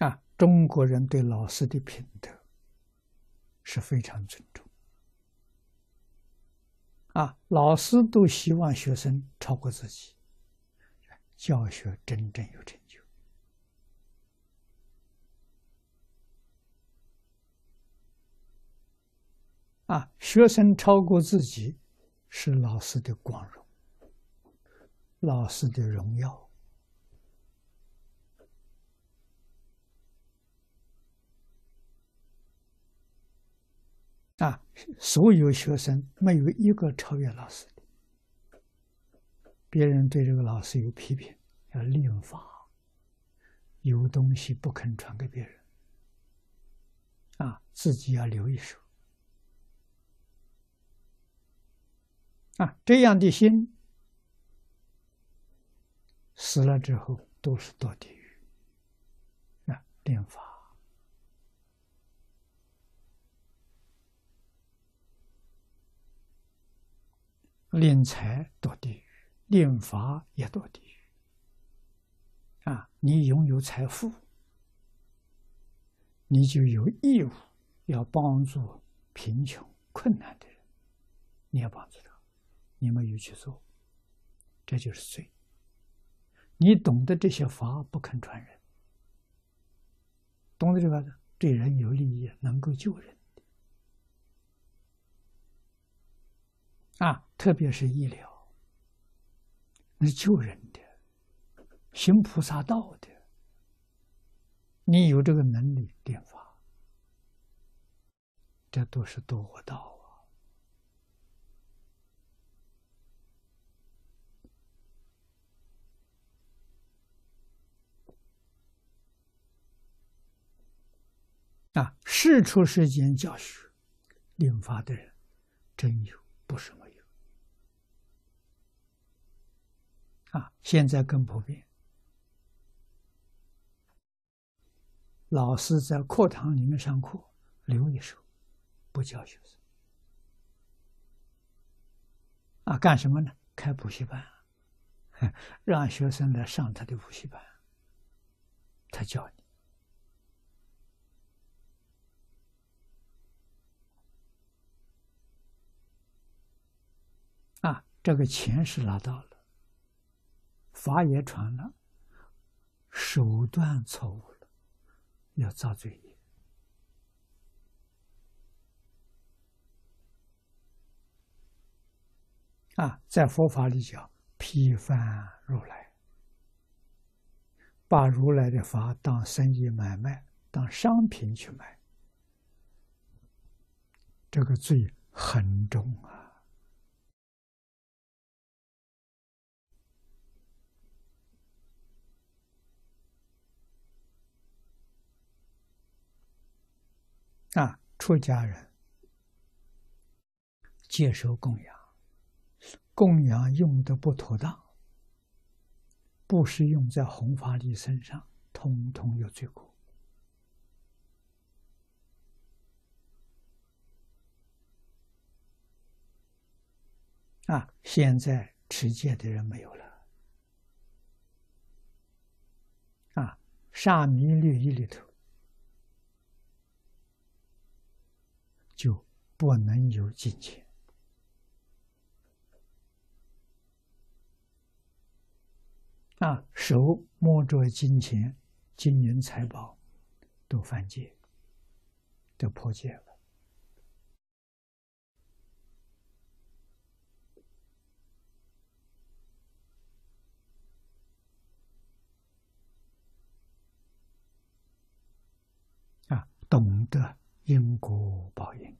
啊，中国人对老师的品德是非常尊重。啊，老师都希望学生超过自己，教学真正有成就。啊，学生超过自己是老师的光荣，老师的荣耀。啊，所有学生没有一个超越老师的。别人对这个老师有批评，要另法，有东西不肯传给别人，啊，自己要留一手。啊，这样的心死了之后都是堕地狱。啊，练法。敛财堕地狱，敛法也堕地狱。啊，你拥有财富，你就有义务要帮助贫穷困难的人，你要帮助他，你没有去做，这就是罪。你懂得这些法不肯传人，懂得这个对人有利益，能够救人。啊，特别是医疗，是救人的，行菩萨道的，你有这个能力点法，这都是多活道啊！啊，世出世间教学、领法的人，真有，不少啊，现在更普遍。老师在课堂里面上课，留一手，不教学生。啊，干什么呢？开补习班，让学生来上他的补习班，他教你。啊，这个钱是拿到了。法也传了，手段错误了，要遭罪业。啊，在佛法里叫批犯如来，把如来的法当生意买卖，当商品去买，这个罪很重啊。啊，出家人接受供养，供养用的不妥当，不是用在弘法利身上，通通有罪过。啊，现在持戒的人没有了。啊，沙弥律仪里头。就不能有金钱啊！手摸着金钱、金银财宝，都犯戒，都破戒了啊！懂得。因果报应。